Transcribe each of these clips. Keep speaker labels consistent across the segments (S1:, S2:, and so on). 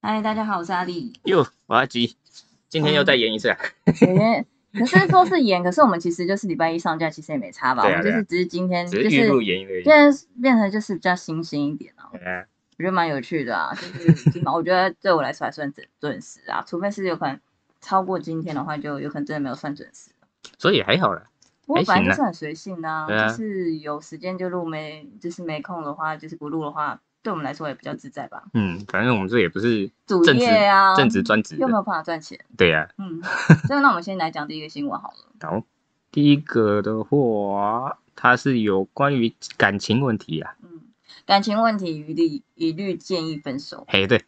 S1: 嗨，大家好，我是阿丽。
S2: 哟，我阿吉，今天又再演一次啊！
S1: 诶可是说是演，可是我们其实就是礼拜一上架，其实也没差吧？
S2: 啊啊
S1: 我们就是只是今天就是是
S2: 预录演一个而已。
S1: 现在变成就是比较新鲜一点啊，
S2: 嗯
S1: 我觉得蛮有趣的啊，就是起码我觉得对我来说还算准准时啊，除非是有可能超过今天的话，就有可能真的没有算准时。
S2: 所以还好啦。
S1: 不过
S2: 还行啊
S1: 本来就是很随性啊就是有时间就录，没就是没空的话，就是不录的话，对我们来说也比较自在吧。
S2: 嗯，反正我们这也不是
S1: 主业啊，
S2: 正职专职。
S1: 又没有办法赚钱，
S2: 对呀、
S1: 嗯，所以那我们先来讲第一个新闻好了。
S2: 好，第一个的话，它是有关于感情问题啊。
S1: 嗯，感情问题一律一律建议分手，
S2: 嘿，对，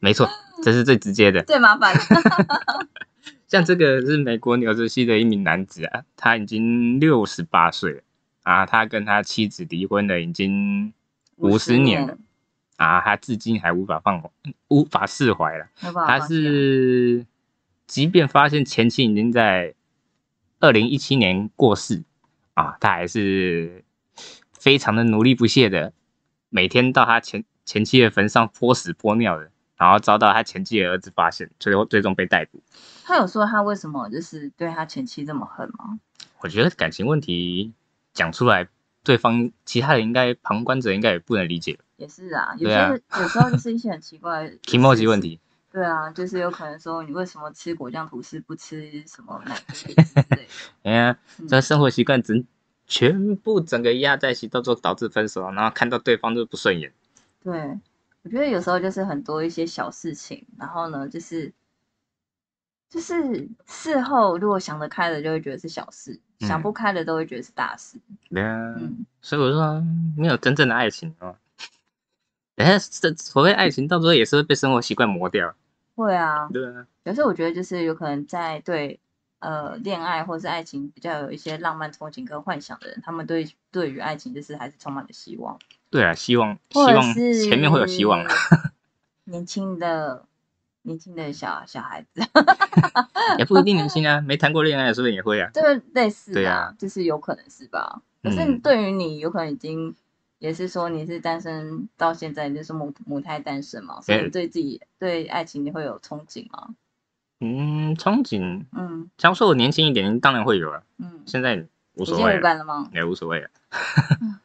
S2: 没错，这是最直接的。
S1: 最麻烦的。
S2: 像这个是美国纽泽西的一名男子啊，他已经六十八岁了啊，他跟他妻子离婚了，已经五十年了啊，他至今还无法放无法释怀了。他是，即便发现前妻已经在二零一七年过世啊，他还是非常的努力不懈的，每天到他前前妻的坟上泼屎泼尿的，然后遭到他前妻的儿子发现，最后最终被逮捕。
S1: 他有说他为什么就是对他前妻这么恨吗？
S2: 我觉得感情问题讲出来，对方其他人应该旁观者应该也不能理解
S1: 也是啊，有些、有时候就是一些很奇怪的
S2: e o j 问
S1: 题。对啊，就是有可能说你为什么吃果酱吐司不吃什么奶 之类的。
S2: 哎呀，
S1: 嗯
S2: 这生活习惯整全部整个压在一起，到最后导致分手，然后看到对方就不顺眼。
S1: 对，我觉得有时候就是很多一些小事情，然后呢，就是就是事后如果想得开了，就会觉得是小事；
S2: 嗯
S1: 想不开的，都会觉得是大事。
S2: 对啊，
S1: 嗯，
S2: 所以我说没有真正的爱情哦。哎，这所谓爱情，到最后也是会被生活习惯磨掉。
S1: 会啊，
S2: 对啊，
S1: 有时候我觉得就是有可能在对呃恋爱或是爱情比较有一些浪漫憧憬跟幻想的人，他们对对于爱情就是还是充满了希望，
S2: 对啊，希望希
S1: 或者
S2: 望
S1: 是
S2: 前面会有希望啦，
S1: 年轻的年轻的小小孩子，
S2: 也不一定年轻啊，没谈过恋爱的说不定也会啊。
S1: 这个类似
S2: 对
S1: 啊
S2: 啊，
S1: 就是有可能是吧？可是
S2: 嗯
S1: 对于你，有可能已经也是说你是单身到现在，就是母母胎单身嘛，所以
S2: 对
S1: 自己对爱情你会有憧憬吗？
S2: 嗯，憧憬，
S1: 嗯
S2: 假如说我年轻一点，当然会有啊。
S1: 嗯，
S2: 现在无
S1: 已经无
S2: 所谓了，
S1: 感了吗？
S2: 也无所谓了。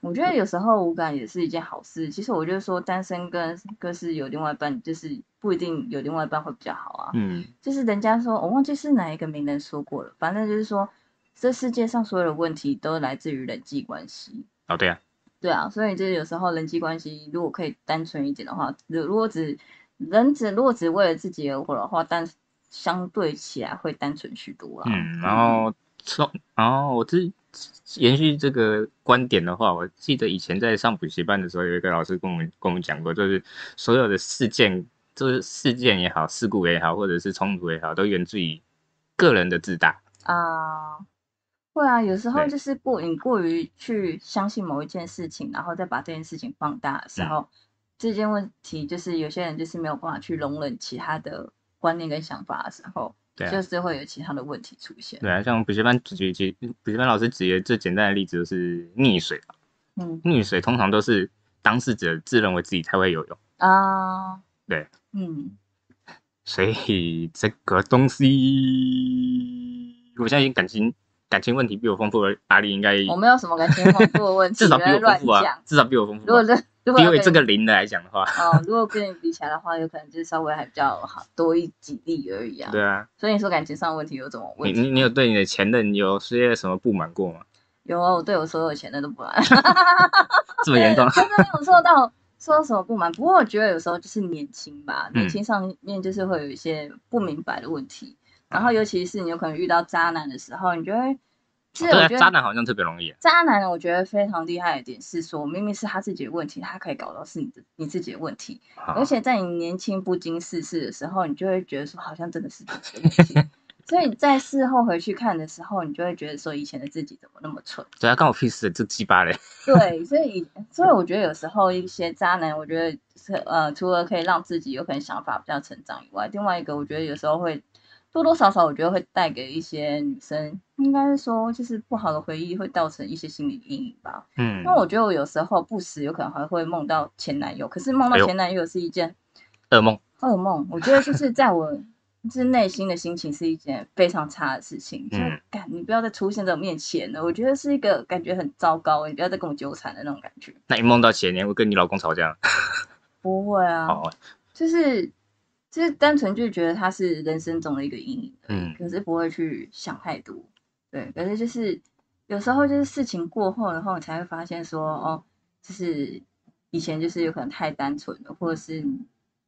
S1: 我觉得有时候无感也是一件好事。其实我觉得说单身跟跟是有另外一半，就是不一定有另外一半会比较好啊。
S2: 嗯，
S1: 就是人家说，我忘记是哪一个名人说过了，反正就是说，这世界上所有的问题都来自于人际关系。
S2: 哦对啊，
S1: 对啊，所以就是有时候人际关系如果可以单纯一点的话，如如果只人只如果只为了自己而活的话，但相对起来会单纯许多啊。
S2: 嗯，然后从然后我这延续这个观点的话，我记得以前在上补习班的时候，有一个老师跟我们跟我们讲过，就是所有的事件，就是事件也好，事故也好，或者是冲突也好，都源自于个人的自大。
S1: 啊、会啊，有时候就是过你过于去相信某一件事情，然后再把这件事情放大的时
S2: 嗯
S1: 候，这件问题就是有些人就是没有办法去容忍其他的观念跟想法的时候，
S2: 对啊
S1: 就是会有其他的问题出现。
S2: 对啊，像补习班举举补习班老师举的最简单的例子就是溺水啊
S1: 嗯
S2: 溺水通常都是当事者自认为自己才会游泳，
S1: 啊，
S2: 对，
S1: 嗯，
S2: 所以这个东西，我相信感情感情问题比我丰富的阿丽应该
S1: 我没有什么感情丰富的问题，
S2: 至少比我丰富啊，。至少比我丰富啊。
S1: 如果这如果
S2: 比我
S1: 要跟你
S2: 这个零的来讲的话，
S1: 哦，如果跟你比起来的话，有可能就是稍微还比较好多一几例而已啊。
S2: 对啊，
S1: 所以你说感情上的问题有什么
S2: 你
S1: 问题？
S2: 你你有对你的前任有些什么不满过吗？
S1: 有啊，我对我所有前任都不满。
S2: 这么严重？
S1: 真的没有说到说什么不满，不过我觉得有时候就是年轻吧，
S2: 嗯
S1: 年轻上面就是会有一些不明白的问题，然后尤其是你有可能遇到渣男的时候，你就会，其实
S2: 对啊，
S1: 我觉得
S2: 渣男好像特别容易啊。
S1: 渣男，我觉得非常厉害的点是说，明明是他自己的问题，他可以搞到是你的你自己的问题，
S2: 好
S1: 而且在你年轻不经世事的时候，你就会觉得说好像真的是自己的问题，所以在事后回去看的时候，你就会觉得说以前的自己怎么那么蠢。
S2: 对啊，关我屁事，这鸡巴嘞。
S1: 对，所以所以我觉得有时候一些渣男，我觉得是呃，除了可以让自己有可能想法比较成长以外，另外一个我觉得有时候会多多少少我觉得会带给一些女生，应该是说就是不好的回忆会造成一些心理阴影吧。
S2: 嗯，
S1: 那我觉得我有时候不时有可能还会梦到前男友，可是梦到前男友是一件
S2: 噩梦。
S1: 噩梦，我觉得就是在我就是内心的心情是一件非常差的事情。就感你不要再出现在我面前了，我觉得是一个感觉很糟糕，你不要再跟我纠缠的那种感觉。
S2: 那你梦到前年会跟你老公吵架？
S1: 不会啊，就是就是单纯就觉得他是人生中的一个阴影，嗯，可是不会去想太多。对，可是就是有时候就是事情过后，然后你才会发现说，哦，就是以前就是有可能太单纯了，或者是。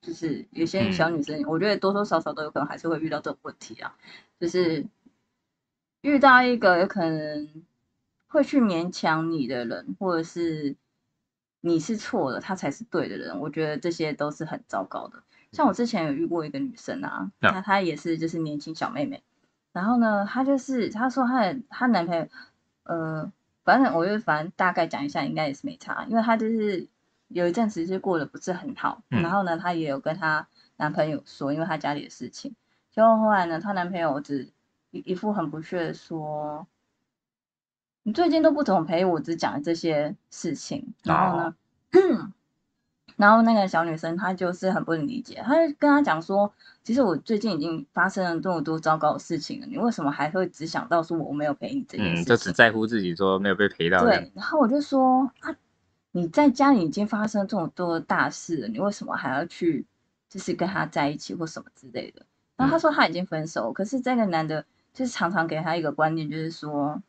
S1: 就是有些小女生，我觉得多多少少都有可能还是会遇到这种问题啊。就是遇到一个有可能会去勉强你的人，或者是你是错的，他才是对的人，我觉得这些都是很糟糕的。像我之前有遇过一个女生啊，那她也是就是年轻小妹妹，然后呢，她就是她说她的她男朋友，呃，反正我就反正大概讲一下，应该也是没差，因为她就是。有一阵子是过得不是很好，然后呢，她也有跟她男朋友说，因为她家里的事情。结果后来呢，她男朋友只一一副很不屑的说：“你最近都不怎么陪我，只讲这些事情。”然后呢，然后那个小女生她就是很不能理解，她就跟他讲说：“其实我最近已经发生了这么多糟糕的事情了，你为什么还会只想到说我没有陪你这件事情？
S2: 就只在乎自己说没有被陪到。”
S1: 对，然后我就说啊。你在家里已经发生这么多大事了，你为什么还要去，就是跟他在一起或什么之类的？然后他说他已经分手，可是这个男的就是常常给他一个观念，就是说，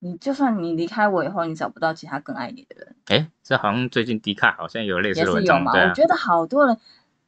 S1: 你就算你离开我以后，你找不到其他更爱你的人。
S2: 哎，这好像最近迪卡好像有类似的文
S1: 章，
S2: 对
S1: 我觉得好多人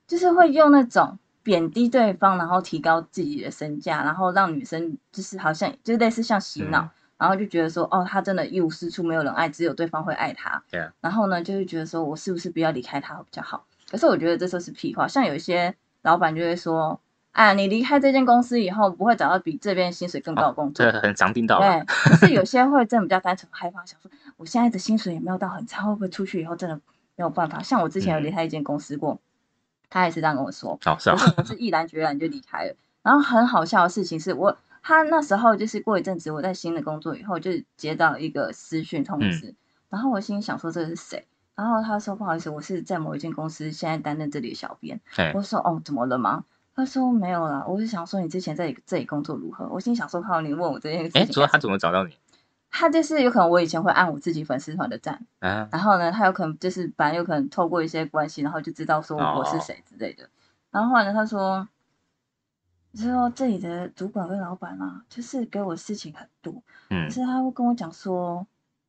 S1: 就是会用那种贬低对方，然后提高自己的身价，然后让女生就是好像就类似像洗脑。然后就觉得说，哦，他真的一无是处，没有人爱，只有对方会爱他。
S2: 对。
S1: 然后呢，就会觉得说，我是不是不要离开他比较好？可是我觉得这就是屁话。像有一些老板就会说，啊，你离开这间公司以后，不会找到比这边薪水更高的工作。
S2: 这很常听到。
S1: 对。可是有 些会真的比较单纯害怕，想说，我现在的薪水也没有到很差，会不会出去以后真的没有办法？像我之前有离开一间公司过，他也是这样跟我说。
S2: 哦，是啊。
S1: 我是毅然决然就离开了。然后很好笑的事情是我。他那时候就是过一阵子，我在新的工作以后，就接到一个私讯通知，然后我心里想说这是谁？然后他说不好意思，我是在某一间公司现在担任这里的小编。我说哦，怎么了吗？他说没有啦，我是想说你之前在这里工作如何？我心想说靠，你问我这件事情。哎，
S2: 说他怎么找到你？
S1: 他就是有可能我以前会按我自己粉丝团的赞，然后呢，他有可能就是反正有可能透过一些关系，然后就知道说我是谁之类的。然后后来呢，他说。是说这里的主管跟老板啊，就是给我事情很多，嗯，可是他会跟我讲说，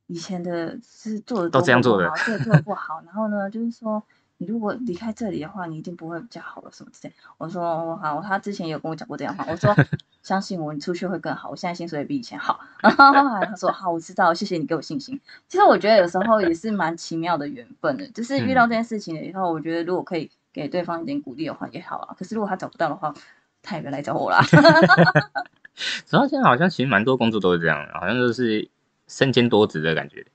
S1: 以前的是做的
S2: 都这样做的，
S1: 这做的不好，然后呢，就是说你如果离开这里的话，你一定不会比较好了什么之类。我说好，他之前有跟我讲过这样话，我说 相信我，你出去会更好，我现在薪水也比以前好。然后他说好，我知道，谢谢你给我信心。其实我觉得有时候也是蛮奇妙的缘分的，就是遇到这件事情了以后，我觉得如果可以给对方一点鼓励的话也好啊。可是如果他找不到的话，他也别来找我啦。
S2: 主要现在好像其实蛮多工作都是这样，好像就是身兼多职的感觉。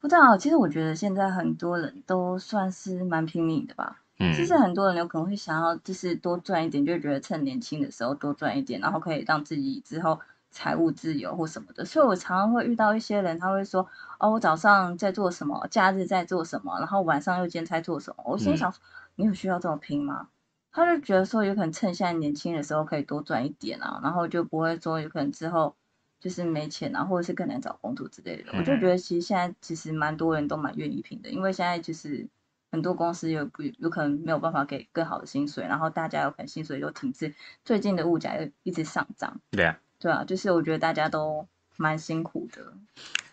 S1: 不知道，其实我觉得现在很多人都算是蛮拼命的吧。嗯。其实很多人有可能会想要就是多赚一点，就觉得趁年轻的时候多赚一点，然后可以让自己之后财务自由或什么的。所以我常常会遇到一些人，他会说：“哦，我早上在做什么，假日在做什么，然后晚上又兼差做什么。”我心想：“你有需要这么拼吗？”他就觉得说，有可能趁现在年轻的时候可以多赚一点啊，然后就不会说有可能之后就是没钱啊，或者是更难找工作之类的。我就觉得其实现在其实蛮多人都蛮愿意拼的，因为现在就是很多公司有不有可能没有办法给更好的薪水，然后大家有可能薪水又停滞，最近的物价又一直上涨。
S2: 对啊，
S1: 对啊，就是我觉得大家都蛮辛苦的。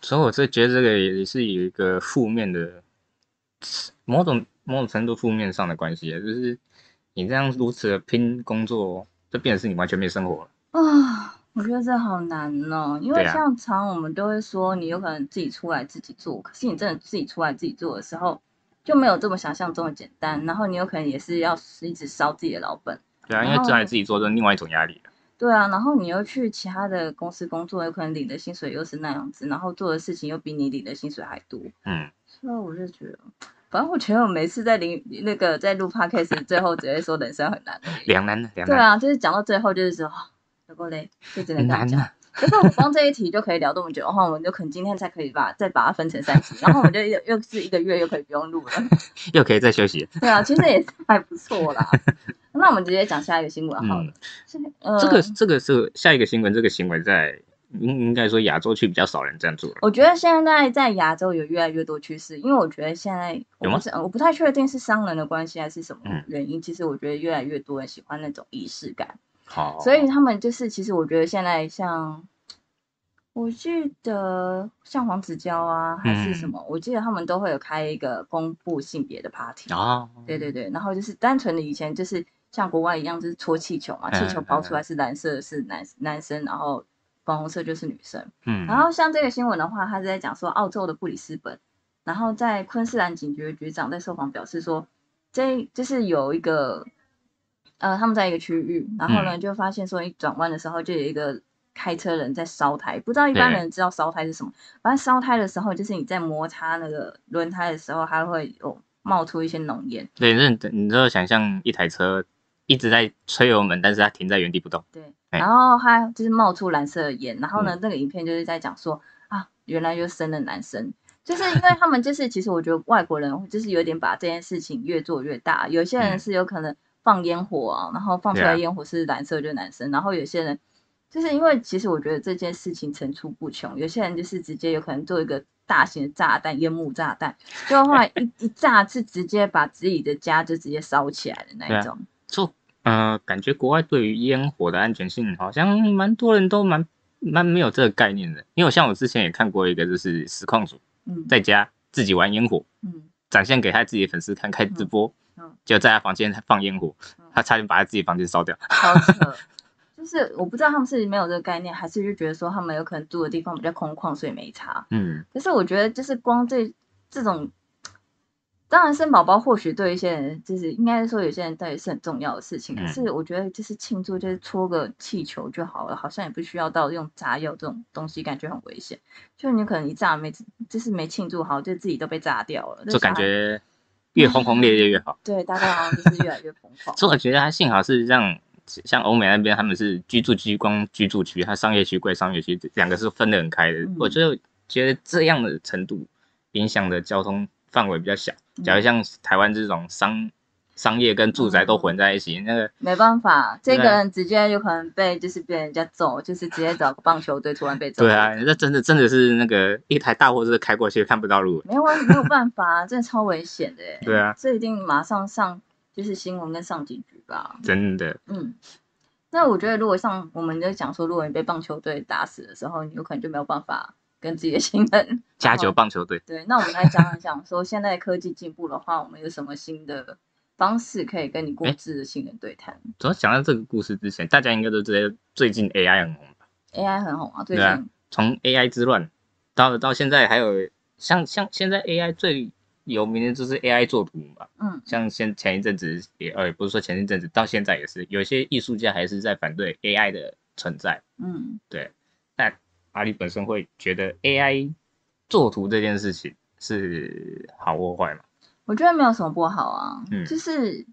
S2: 所以我是觉得这个也是有一个负面的某种某种程度负面上的关系，就是。你这样如此的拼工作，就变成是你完全没生活了
S1: 啊！我觉得这好难哦，因为像常我们都会说，你有可能自己出来自己做，可是你真的自己出来自己做的时候，就没有这么想象中的简单。然后你有可能也是要一直烧自己的老本。
S2: 对啊，因为出来自己做是另外一种压力。
S1: 对啊，然后你又去其他的公司工作，有可能领的薪水又是那样子，然后做的事情又比你领的薪水还多。嗯，所以我就觉得。反正我觉得我每次在领那个在录 podcast 最后只会说人生很难，
S2: 两难的两难。
S1: 对啊，就是讲到最后就是说有够累，就只能这样讲。可是我们光这一题就可以聊这么久的话，我们就可能今天才可以把 再把它分成三集，然后我们就又又是一个月又可以不用录了，
S2: 又可以再休息。
S1: 对啊，其实也还不错啦。那我们直接讲下一个新闻好了。
S2: 这个这个是下一个新闻，这个新闻在应应该说亚洲区比较少人这样做了。
S1: 我觉得现在在亚洲有越来越多趋势，因为我觉得现在
S2: 有吗？
S1: 我不太确定是商人的关系还是什么原因。其实我觉得越来越多人喜欢那种仪式感。
S2: 好，
S1: 所以他们就是，其实我觉得现在像，我记得像黄子佼啊，还是什么，我记得他们都会有开一个公布性别的 party
S2: 啊，
S1: 对对对，然后就是单纯的以前就是像国外一样，就是搓气球嘛，气球包出来是蓝色是男男生，然后粉红色就是女生，嗯，然后像这个新闻的话，他是在讲说澳洲的布里斯本，然后在昆士兰警局局长在受访表示说，这就是有一个。呃，他们在一个区域，然后呢，就发现说一转弯的时候，就有一个开车人在烧胎，不知道一般人知道烧胎是什么。反正烧胎的时候，就是你在摩擦那个轮胎的时候，它会有冒出一些浓烟。
S2: 对，那你就想象一台车一直在吹油门，但是它停在原地不动。
S1: 对，然后它就是冒出蓝色的烟，然后呢，这个影片就是在讲说啊，原来就生了男生，就是因为他们就是其实我觉得外国人就是有点把这件事情越做越大，有些人是有可能。放烟火啊，然后放出来烟火是蓝色就男生，然后有些人就是因为其实我觉得这件事情层出不穷，有些人就是直接有可能做一个大型的炸弹，烟幕炸弹，就后来一 一炸是直接把自己的家就直接烧起来的那一种。
S2: 就呃，感觉国外对于烟火的安全性好像蛮多人都蛮蛮没有这个概念的，因为像我之前也看过一个就是实况组，嗯，在家自己玩烟火，嗯，展现给他自己的粉丝看，开直播。就在他房间放烟火，他差点把他自己房间烧掉。
S1: 好扯，就是我不知道他们是没有这个概念，还是就觉得说他们有可能住的地方比较空旷，所以没差。嗯，可是我觉得就是光这这种，当然生宝宝或许对一些人就是应该说有些人对是很重要的事情，可是我觉得就是庆祝就是搓个气球就好了，好像也不需要到用炸药这种东西，感觉很危险。就你可能一炸没就是没庆祝好，就自己都被炸掉了，
S2: 就感觉。越轰轰烈烈越好，
S1: 对，大概好像就是越来越疯狂。
S2: 所以我觉得他幸好是让像欧美那边，他们是居住区光居住区，它商业区归商业区，两个是分得很开的。我就觉得这样的程度影响的交通范围比较小。假如像台湾这种商。商业跟住宅都混在一起，那个
S1: 没办法，这个人直接有可能被就是被人家揍，就是直接找个棒球队突然被揍。
S2: 对啊，那真的真的是那个一台大货车开过去看不到路，
S1: 没有没有办法，真的超危险的。
S2: 对啊，
S1: 这一定马上上就是新闻跟上警局吧。
S2: 真的。
S1: 嗯，那我觉得如果像我们在讲说，如果你被棒球队打死的时候，你有可能就没有办法跟自己的亲人
S2: 加球棒球队。
S1: 对，那我们来讲一讲说，现在科技进步的话，我们有什么新的？方式可以跟你过自的新人对谈。
S2: 主要讲到这个故事之前，大家应该都知道最近 AI 很红吧
S1: ？AI 很红啊，最近
S2: 从 AI 之乱到到现在，还有像像现在 AI 最有名的就是 AI 作图嘛。嗯，像先前一阵子也呃不是说前一阵子，到现在也是有些艺术家还是在反对 AI 的存在。嗯，对。但阿里本身会觉得 AI 作图这件事情是好或坏吗？
S1: 我觉得没有什么不好啊，就是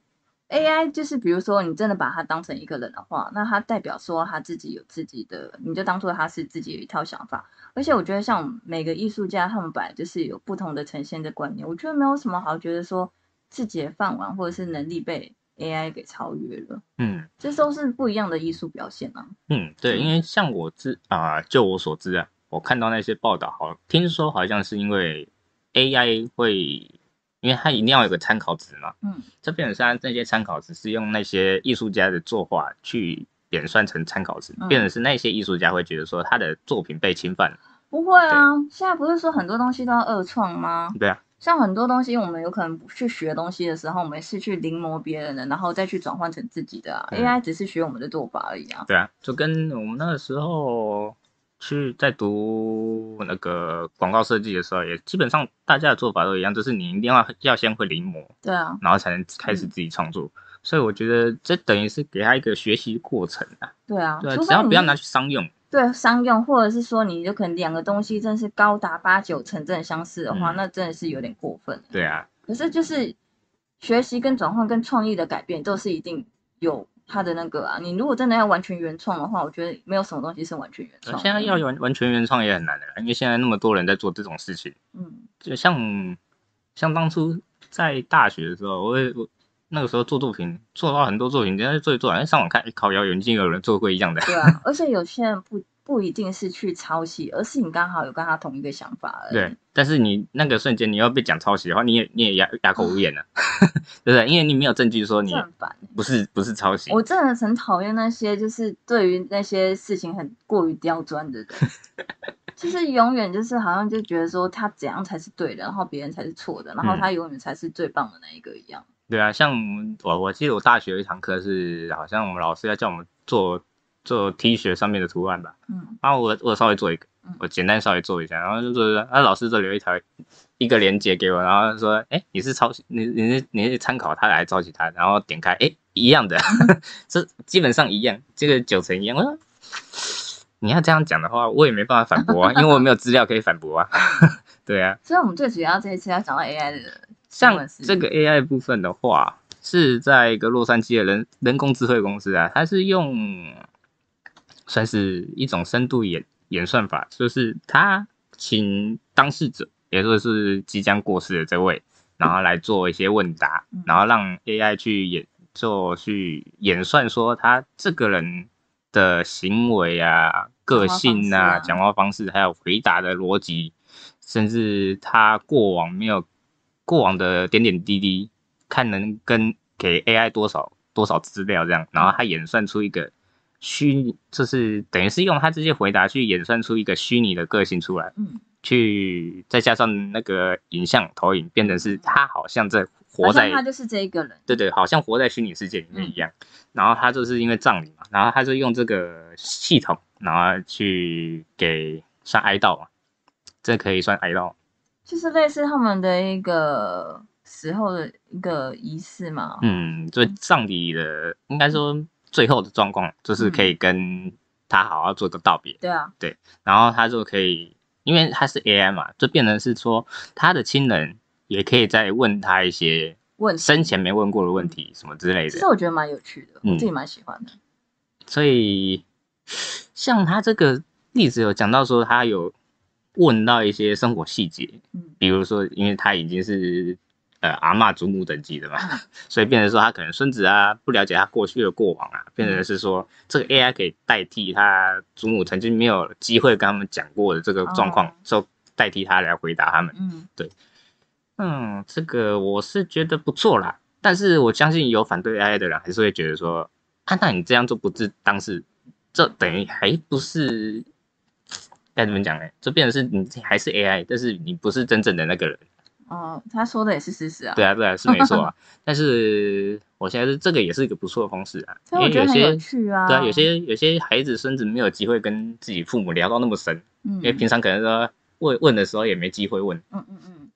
S1: AI，就是比如说你真的把它当成一个人的话，那它代表说他自己有自己的，你就当做他是自己的一套想法。而且我觉得像每个艺术家，他们本来就是有不同的呈现的观念，我觉得没有什么好觉得说自己的饭碗或者是能力被 AI 给超越了。嗯，这都是不一样的艺术表现啊。
S2: 嗯，对，因为像我知啊，就我所知啊，我看到那些报道，好听说好像是因为 AI 会。因为它一定要有个参考值嘛，嗯，这变成是那些参考值是用那些艺术家的作画去演算成参考值，变成是那些艺术家会觉得说他的作品被侵犯了。
S1: 不会啊，现在不是说很多东西都要二创吗？
S2: 对啊，
S1: 像很多东西我们有可能去学东西的时候，我们是去临摹别人的，然后再去转换成自己的啊。AI 只是学我们的做法而已啊。
S2: 对啊，就跟我们那个时候。去在读那个广告设计的时候，也基本上大家的做法都一样，就是你一定要要先会临摹，
S1: 对啊，
S2: 然后才能开始自己创作。所以我觉得这等于是给他一个学习过程啊。
S1: 对啊，
S2: 对，只要不要拿去商用。
S1: 对，商用或者是说你就可能两个东西真是高达八九成正相似的话，那真的是有点过分。
S2: 对啊，
S1: 可是就是学习跟转换跟创意的改变都是一定有他的那个啊，你如果真的要完全原创的话，我觉得没有什么东西是完全原创。
S2: 现在要完完全原创也很难的，因为现在那么多人在做这种事情。嗯，就像像当初在大学的时候，我我那个时候做作品，做到很多作品，人家做一做，哎，上网看，考谣已经有人做过一样的。
S1: 对啊，而且有些人不。不一定是去抄袭，而是你刚好有跟他同一个想法而已。
S2: 对，但是你那个瞬间你要被讲抄袭的话，你也你也哑哑口无言了，对不对？因为你没有证据说你不是不是抄袭。
S1: 我真的很讨厌那些就是对于那些事情很过于刁钻的人，就是永远就是好像就觉得说他怎样才是对的，然后别人才是错的，然后他永远才是最棒的那一个一样。
S2: 对啊，像我我记得我大学有一堂课是好像我们老师要叫我们做。做 T 恤上面的图案吧，嗯，然后我我稍微做一个，我简单稍微做一下，然后就说，啊，老师就留一条一个链接给我，然后说，哎，你是抄袭，你你是你是参考他来抄袭他，然后点开，哎，一样的，这基本上一样，这个九成一样。我说，你要这样讲的话，我也没办法反驳啊，因为我没有资料可以反驳啊。对啊，
S1: 所以我们最主要这一次要讲到 AI 的，
S2: 像这个 AI 部分的话，是在一个洛杉矶的人人工智慧公司啊，它是用。算是一种深度演演算法，就是他请当事者，也就是即将过世的这位，然后来做一些问答，然后让 AI 去演做去演算，说他这个人的行为啊、个性啊、讲话方式，还有回答的逻辑，甚至他过往没有过往的点点滴滴，看能跟给 AI 多少多少资料这样，然后他演算出一个。虚就是等于是用他这些回答去演算出一个虚拟的个性出来，嗯，去再加上那个影像投影，变成是他好像在活在
S1: 他就是这一个人，
S2: 对对，好像活在虚拟世界里面一样。然后他就是因为葬礼嘛，然后他就用这个系统，然后去给算哀悼嘛，这可以算哀悼，
S1: 就是类似他们的一个时候的一个仪式嘛。
S2: 嗯，就葬礼的，应该说。最后的状况就是可以跟他好好做个道别。
S1: 对啊，
S2: 对，然后他就可以，因为他是 AI 嘛，就变成是说他的亲人也可以再问他一些
S1: 问
S2: 生前没问过的问题什么之类的。
S1: 其实我觉得蛮有趣的，我自己蛮喜欢的。
S2: 所以像他这个例子有讲到说，他有问到一些生活细节，嗯，比如说，因为他已经是。呃，阿妈祖母等级的嘛，所以变成说他可能孙子啊不了解他过去的过往啊，变成是说这个 AI 可以代替他祖母曾经没有机会跟他们讲过的这个状况，就代替他来回答他们。嗯，对，嗯，这个我是觉得不错啦，但是我相信有反对 AI 的人还是会觉得说，啊，那你这样做不是当事这等于还不是该怎么讲呢？就变成是你还是 AI，但是你不是真正的那个人。
S1: 哦，他说的也是事实啊。
S2: 对啊，对啊，是没错啊。但是我现在是这个也是一个不错的方式啊，
S1: 因为有些啊，
S2: 对啊，有些有些孩子孙子没有机会跟自己父母聊到那么深，嗯，因为平常可能说问问的时候也没机会问，嗯嗯嗯。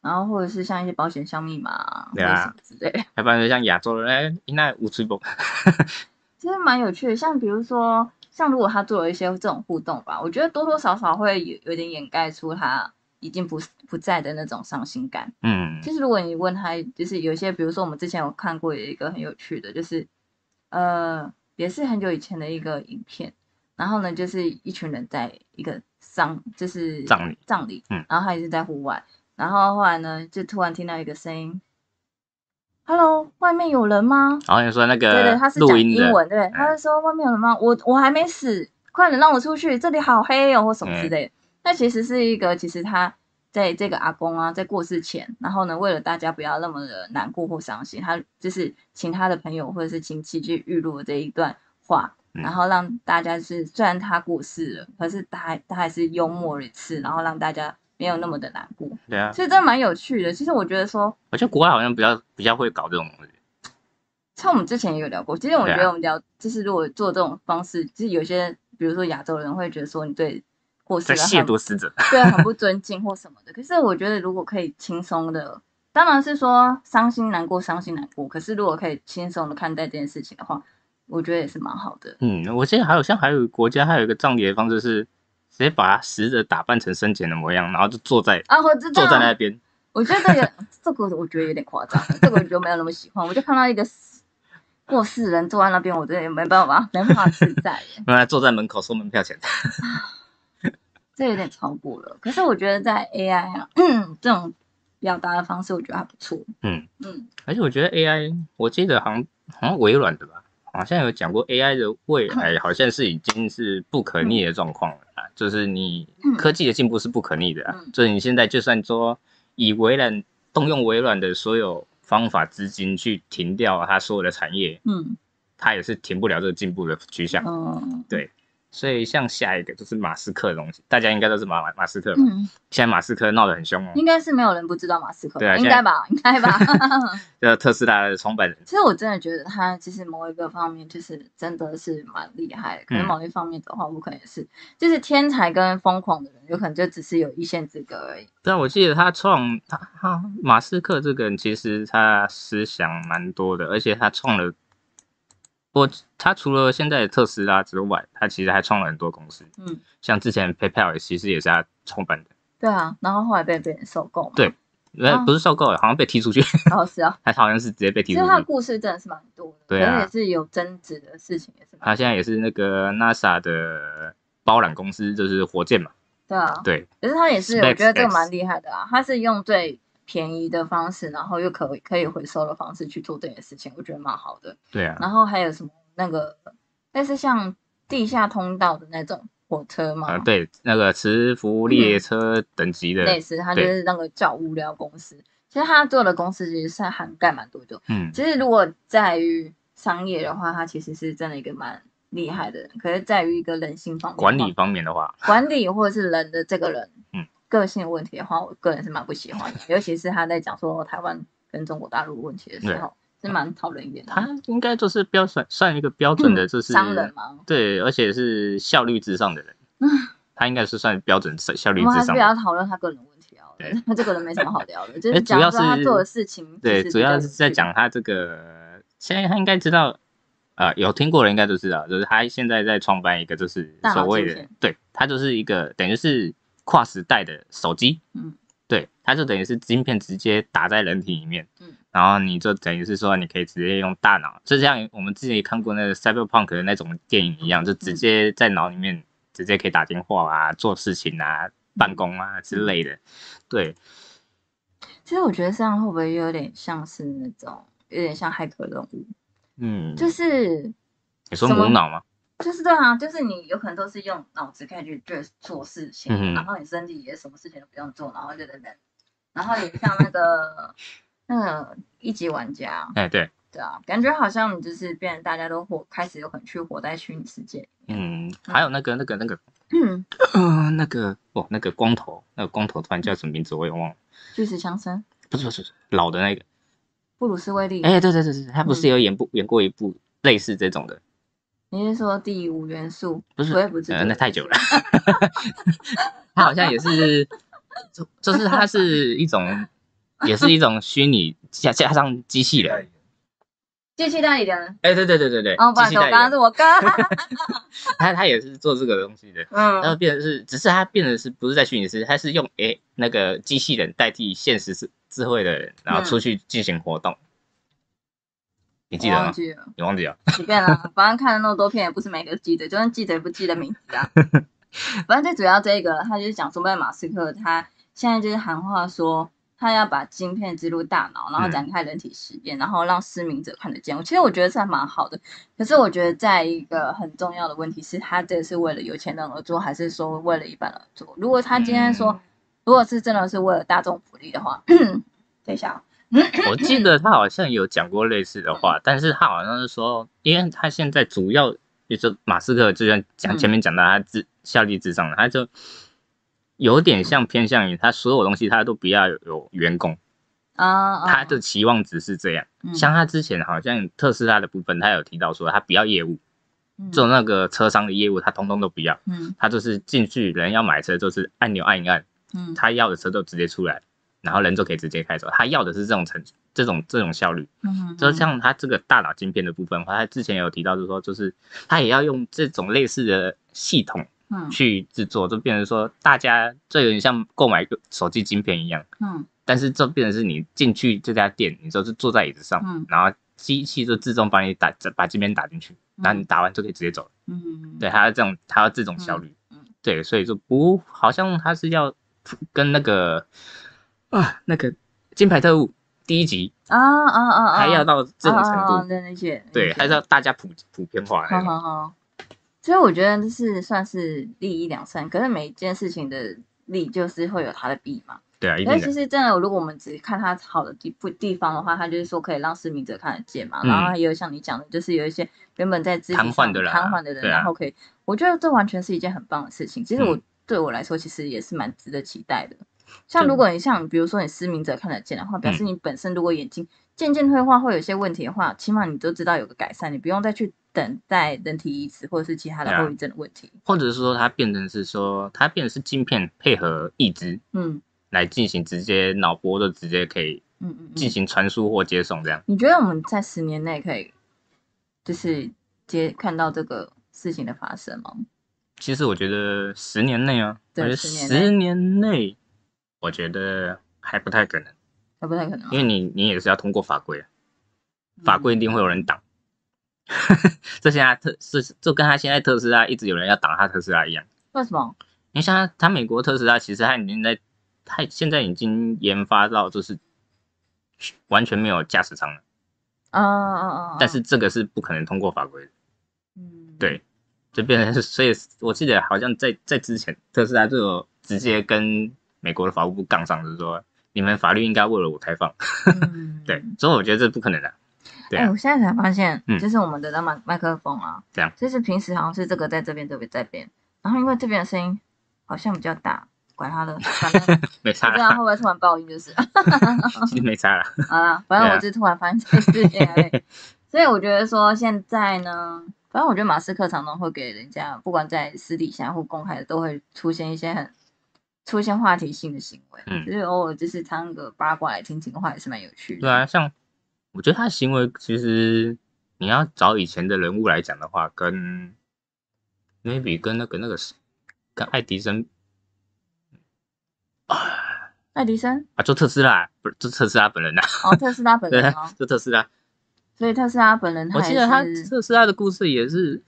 S1: 然后或者是像一些保险箱密码，
S2: 对啊
S1: 之类，
S2: 要不然像亚洲人哎，那无吹风，
S1: 其实蛮有趣的。像比如说，像如果他做了一些这种互动吧，我觉得多多少少会有有点掩盖出他。已经不不在的那种伤心感。嗯，其实如果你问他，就是有些，比如说我们之前有看过有一个很有趣的，就是呃，也是很久以前的一个影片。然后呢，就是一群人在一个丧，就是
S2: 葬礼，
S1: 葬礼。嗯，然后他也是在户外。然后后来呢，就突然听到一个声音：“Hello，外面有人吗？”
S2: 然后你说那个，
S1: 对对，他是讲英文，对，他是说外面有人吗？我我还没死，快点让我出去，这里好黑哦，或什么之类的。那其实是一个，其实他在这个阿公啊，在过世前，然后呢，为了大家不要那么的难过或伤心，他就是请他的朋友或者是亲戚去预录这一段话，然后让大家是虽然他过世了，可是他还他还是幽默了一次，然后让大家没有那么的难过。
S2: 对啊，
S1: 其实真的蛮有趣的。其实我觉得说，
S2: 我觉得国外好像比较比较会搞这种东西。
S1: 像我们之前也有聊过，其实我觉得我们聊就是如果做这种方式，就是有些比如说亚洲人会觉得说你对。或是
S2: 亵渎死者，
S1: 对，很不尊敬或什么的。可是我觉得，如果可以轻松的，当然是说伤心难过，伤心难过。可是如果可以轻松的看待这件事情的话，我觉得也是蛮好的。
S2: 嗯，我记得还有像还有国家还有一个葬礼的方式是，直接把死者打扮成生前的模样，然后就坐在
S1: 啊，我知
S2: 道坐在那边。
S1: 我觉得这个 这个我觉得有点夸张，这个我就没有那么喜欢。我就看到一个过世人坐在那边，我真的也没办法，没办法自在。
S2: 原来坐在门口收门票钱，
S1: 这有点超过了。可是我觉得在 AI 啊 这种表达的方式，我觉得还不错。
S2: 嗯嗯，而且我觉得 AI，我记得好像好像微软的吧，好像有讲过 AI 的未来好像是已经是不可逆的状况了啊，就是你科技的进步是不可逆的啊，就是你现在就算说以微软动用微软的所有。方法资金去停掉它所有的产业，嗯，它也是停不了这个进步的趋向，嗯，对，所以像下一个就是马斯克的东西，大家应该都是马马马斯克，嗯，现在马斯克闹得很凶哦，
S1: 应该是没有人不知道马斯克，对啊，应该吧，应该吧，
S2: 这特斯拉的创办人，
S1: 其实我真的觉得他其实某一个方面就是真的是蛮厉害的，可能某一方面的话，我可能也是就是天才跟疯狂的人，有可能就只是有一线之隔而已。
S2: 但我记得他创他他马斯克这个人，其实他思想蛮多的，而且他创了，我他除了现在的特斯拉之外，他其实还创了很多公司。嗯，像之前 PayPal 其实也是他创办的。
S1: 对啊，然后后来被别人收购。
S2: 对，不是收购好像被踢出去。
S1: 哦，是啊，
S2: 他好像是直接被踢出去。
S1: 其实他的故事真的是蛮多的，对啊，也是有争执的事情，也是。
S2: 他现在也是那个 NASA 的包揽公司，就是火箭嘛。
S1: 对啊，
S2: 对，
S1: 可是他也是，我觉得这个蛮厉害的啊。他是用最便宜的方式，然后又可可以回收的方式去做这件事情，我觉得蛮好的。
S2: 对啊，
S1: 然后还有什么那个，但是像地下通道的那种火车嘛？
S2: 啊，对，那个磁浮列车等级的，
S1: 类似，他就是那个叫物料公司。其实他做的公司其实是涵盖蛮多的。嗯，其实如果在于商业的话，他其实是真的一个蛮。厉害的人，可是在于一个人性方面，
S2: 管理方面的话，
S1: 管理或者是人的这个人，嗯，个性问题的话，我个人是蛮不喜欢的。尤其是他在讲说台湾跟中国大陆问题的时候，是蛮讨人厌的。
S2: 他应该就是标准算一个标准的，就是
S1: 商人嘛？
S2: 对，而且是效率至上的人。他应该是算标准效率至上。我们
S1: 不要讨论他个人问题啊，他这个人没什么好聊的，就是讲说他做的事情。
S2: 对，主要是在讲他这个，现在他应该知道。呃，有听过的应该都知道，就是他现在在创办一个，就是所谓的，对，他就是一个等于是跨时代的手机，嗯，对，它就等于是晶片直接打在人体里面，嗯，然后你就等于是说你可以直接用大脑，就像我们之前也看过那个 Cyberpunk 的那种电影一样，就直接在脑里面直接可以打电话啊、做事情啊、办公啊之类的，对。
S1: 其实我觉得这样会不会有点像是那种有点像骇客任务？嗯，就是
S2: 你说无脑吗？
S1: 就是对啊，就是你有可能都是用脑子可以去做做事情，然后你身体也什么事情都不用做，然后就在那，然后你像那个那个一级玩家，
S2: 哎对
S1: 对啊，感觉好像你就是变，大家都活开始有可能去活在虚拟世界。
S2: 嗯，还有那个那个那个，嗯，那个哦，那个光头，那个光头突然叫什么名字我也忘了。
S1: 巨石强森？
S2: 不是不是老的那个。
S1: 布鲁斯威利，
S2: 哎，对对对对他不是有演部演过一部类似这种的？
S1: 你是说第五元素？
S2: 不是，
S1: 我也不知道，
S2: 那太久了。他好像也是，就就是他是一种，也是一种虚拟加加上机器人，
S1: 机器代理人。
S2: 哎，对对对对对，
S1: 哦，不好意思，我刚刚是我刚，
S2: 他他也是做这个东西的，嗯，然后变成是，只是他变成是不是在虚拟世界，他是用哎那个机器人代替现实智。智慧的人，然后出去进行活动，你记得吗？你忘记了？
S1: 随便了，反正看了那么多片，也不是每个记得，就算记得也不记得名字啊。反正最主要这个，他就是讲说，为马斯克他现在就是喊话说，他要把晶片植入大脑，然后展开人体实验，然后让失明者看得见。其实我觉得这还蛮好的，可是我觉得在一个很重要的问题是，他这是为了有钱人而做，还是说为了一般人做？如果他今天说。如果是真的是为了大众福利的话，等一下，
S2: 我记得他好像有讲过类似的话，但是他好像是说，因为他现在主要就是马斯克，就像讲前面讲到他自效率至上的，他就有点像偏向于他所有东西他都不要有员工。啊，他的期望值是这样。像他之前好像特斯拉的部分，他有提到说他不要业务，做那个车商的业务，他通通都不要，嗯，他就是进去人要买车，就是按钮按一按。嗯，他要的车都直接出来，然后人就可以直接开走。他要的是这种成这种这种效率。嗯，就像他这个大脑晶片的部分的话，他之前有提到，就是说，就是他也要用这种类似的系统，嗯，去制作，就变成说，大家就有点像购买手机晶片一样。嗯，但是这变成是你进去这家店，你就是坐在椅子上，嗯，然后机器就自动帮你打把晶片打进去，然后你打完就可以直接走。嗯，对，它要这种，它要这种效率。嗯，对，所以说不，好像它是要跟那个啊那个金牌特务第一集
S1: 啊啊啊，
S2: 还要到这种程度
S1: 的那些，
S2: 对，还是要大家普普遍化。
S1: 好好好，所以我觉得这是算是利益两善，可是每一件事情的利就是会有它的弊嘛。
S2: 对啊，
S1: 但其实真的，如果我们只看它好的地不地方的话，它就是说可以让失明者看得见嘛。然后还有像你讲的，就是有一些原本在肢体瘫
S2: 痪的人，
S1: 瘫痪的人，然后可以，我觉得这完全是一件很棒的事情。其实我对我来说，其实也是蛮值得期待的。像如果你像比如说你失明者看得见的话，表示你本身如果眼睛渐渐退化会有些问题的话，起码你都知道有个改善，你不用再去等待人体移植或者是其他的后遗症的问题。
S2: 或者是说它变成是说它变成是镜片配合义肢，嗯。来进行直接脑波的，直接可以，嗯嗯，进行传输或接送这样。
S1: 你觉得我们在十年内可以，就是接看到这个事情的发生吗？
S2: 其实我觉得十年内啊，
S1: 对，
S2: 十年内，我觉得还不太可能，
S1: 还不太可能，
S2: 因为你你也是要通过法规，法规一定会有人挡。这现在特是就跟他现在特斯拉一直有人要挡他特斯拉一样。
S1: 为什么？
S2: 你像他美国特斯拉，其实他已经在。他现在已经研发到就是完全没有驾驶舱了，啊啊啊！但是这个是不可能通过法规的，嗯，对，就变成是，所以我记得好像在在之前特斯拉就有直接跟美国的法务部杠上，就是说你们法律应该为了我开放，对，所以我觉得这不可能的。
S1: 哎，我现在才发现，就是我们的那麦麦克风啊，
S2: 这样，
S1: 就是平时好像是这个在这边，这边在边，然后因为这边的声音好像比较大。管他的，反正
S2: 没差。
S1: 这样会不会突然爆音？就是，
S2: 其 实没差了。
S1: 好了，反正我是突然发现这个事情，所以我觉得说现在呢，反正我觉得马斯克常常会给人家，不管在私底下或公开的，都会出现一些很出现话题性的行为。嗯，就是偶尔就是唱个八卦来听听的话，也是蛮有趣的。
S2: 对啊，像我觉得他的行为，其实你要找以前的人物来讲的话，跟 maybe 跟那个那个跟爱迪生啊。
S1: 爱迪生
S2: 啊，做特斯拉不是做特斯拉本人呐？
S1: 哦，特斯拉本人哦，
S2: 做特斯拉。
S1: 所以特斯拉本人，
S2: 我记得他特斯拉的故事也是，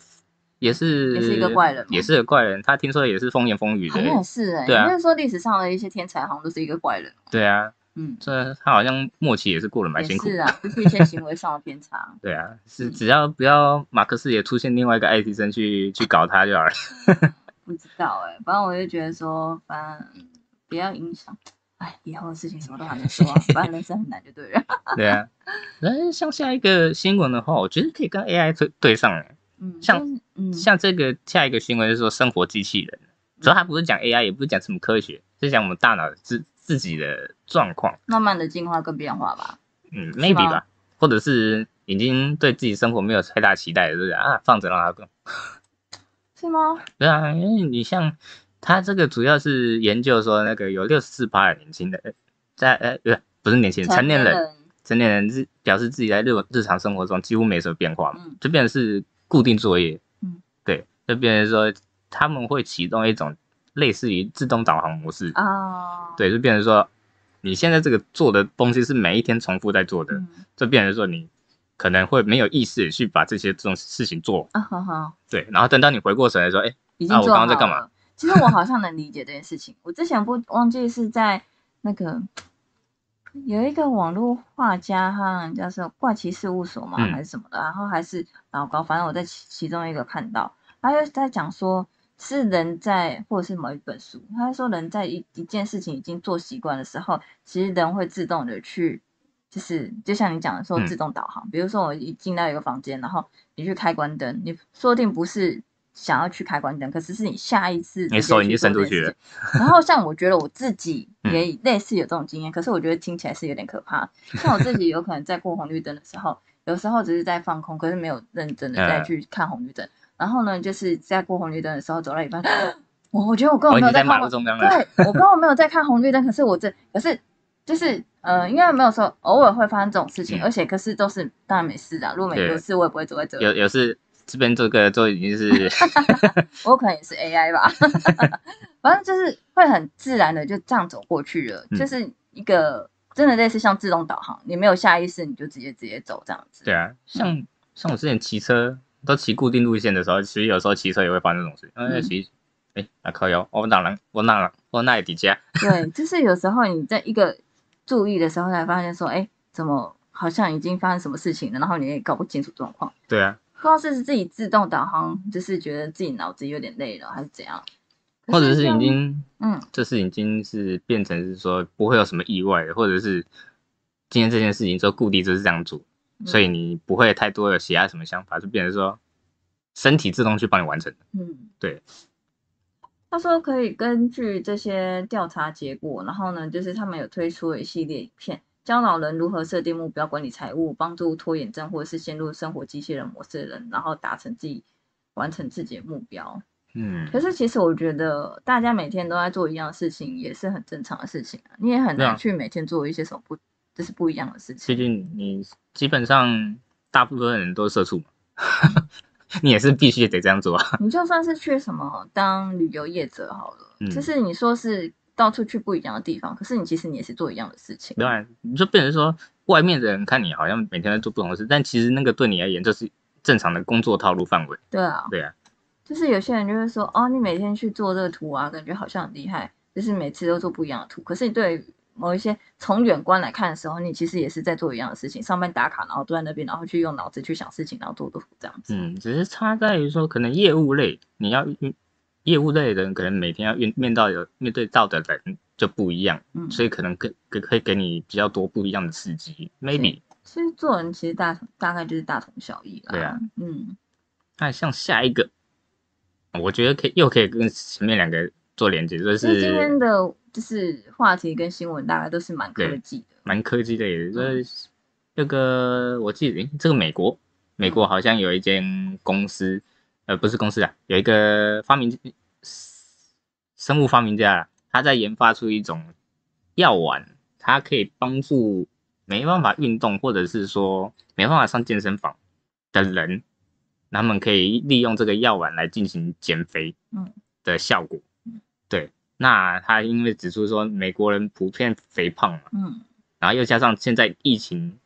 S2: 也是
S1: 也是一个怪人，
S2: 也是个怪人。他听说也是风言风语的，
S1: 好像是哎，对啊，就是说历史上的一些天才好像都是一个怪人。
S2: 对啊，嗯，这他好像末期也是过得蛮辛苦，
S1: 是啊，就是一些行为上的偏差。
S2: 对啊，是只要不要马克思也出现另外一个爱迪生去去搞他就好了。
S1: 不知道哎，反正我就觉得说，反正。不要影响，哎，以后的事情什么都还没说，反正人生很难就对了。对啊，
S2: 那像下一个新闻的话，我觉得可以跟 AI 对对上了。嗯，像像这个下一个新闻是说生活机器人，主要它不是讲 AI，也不是讲什么科学，是讲我们大脑自自己的状况，
S1: 慢慢的进化跟变化吧。
S2: 嗯，maybe 吧，或者是已经对自己生活没有太大期待，是不是啊？放着让它更。
S1: 是吗？
S2: 对啊，因为你像。他这个主要是研究说，那个有六十四趴的年轻人，在呃不是不是年轻人，成年人，成年人是表示自己在日日常生活中几乎没什么变化嘛，就变成是固定作业，就变成说他们会启动一种类似于自动导航模式啊，对，就变成说你现在这个做的东西是每一天重复在做的，就变成说你可能会没有意识去把这些这种事情做啊，好好，对，然后等到你回过神来说，哎，啊，我刚刚在干嘛？
S1: 其实我好像能理解这件事情。我之前不忘记是在那个有一个网络画家哈，叫做怪奇事务所嘛，还是什么的，然后还是老高，反正我在其其中一个看到，他就在讲说，是人在或者是某一本书，他说人在一一件事情已经做习惯的时候，其实人会自动的去，就是就像你讲的说自动导航，比如说我一进到一个房间，然后你去开关灯，你说不定不是。想要去开关灯，可是是你下一次
S2: 你手已经伸出去了。
S1: 然后像我觉得我自己也类似有这种经验，可是我觉得听起来是有点可怕。像我自己有可能在过红绿灯的时候，有时候只是在放空，可是没有认真的再去看红绿灯。然后呢，就是在过红绿灯的时候走到一半，我我觉得我根本没有
S2: 在
S1: 看。对，我根本没有在看红绿灯，可是我这可是就是呃，应该没有说偶尔会发生这种事情，而且可是都是当然没事的。如果没有事，我也不会走在这。
S2: 有有事。这边这个都已经是
S1: 我可能也是 AI 吧，反正就是会很自然的就这样走过去了，就是一个真的类似像自动导航，你没有下意识你就直接直接走这样子。
S2: 对啊，像像我之前骑车都骑固定路线的时候，其实有时候骑车也会发生这种事，因为骑，哎，那靠腰，我哪能，我哪能，我哪里底下？
S1: 对，就是有时候你在一个注意的时候才发现说，哎，怎么好像已经发生什么事情了，然后你也搞不清楚状况。
S2: 对啊，
S1: 不知道是自己自动导航，就是觉得自己脑子有点累了，还是怎样。
S2: 或者是已经，嗯，这是已经是变成是说不会有什么意外，或者是今天这件事情就固定就是这样做，所以你不会太多的其他什么想法，就变成说身体自动去帮你完成。嗯，对。
S1: 他说可以根据这些调查结果，然后呢，就是他们有推出了一系列影片，教老人如何设定目标、管理财务，帮助拖延症或者是陷入生活机器人模式的人，然后达成自己完成自己的目标。嗯，可是其实我觉得大家每天都在做一样的事情，也是很正常的事情啊。你也很难去每天做一些什么不，就是不一样的事情。
S2: 毕竟你基本上大部分人都是社畜嘛，你也是必须得这样做啊。
S1: 你就算是去什么当旅游业者好了，就是你说是到处去不一样的地方，可是你其实你也是做一样的事情。
S2: 对啊，你就变成说外面的人看你好像每天在做不同的事，但其实那个对你而言就是正常的工作套路范围。
S1: 对啊，
S2: 对啊。
S1: 就是有些人就会说，哦，你每天去做这个图啊，感觉好像很厉害，就是每次都做不一样的图。可是你对某一些从远观来看的时候，你其实也是在做一样的事情，上班打卡，然后坐在那边，然后去用脑子去想事情，然后做做这样子。
S2: 嗯，只是差在于说，可能业务类，你要业务类的人，可能每天要面面到有面对到的人就不一样，嗯，所以可能可可可以给你比较多不一样的刺激，maybe。
S1: 其实做人其实大大概就是大同小异啦。
S2: 对啊，嗯，那像下一个。我觉得可以，又可以跟前面两个做连接，就是
S1: 今天的就是话题跟新闻大概都是蛮科技的，
S2: 蛮科技的，也就是那个我记得，这个美国，美国好像有一间公司，呃，不是公司啊，有一个发明生物发明家，他在研发出一种药丸，它可以帮助没办法运动或者是说没办法上健身房的人。他们可以利用这个药丸来进行减肥，嗯，的效果，对。那他因为指出说，美国人普遍肥胖嘛，嗯，然后又加上现在疫情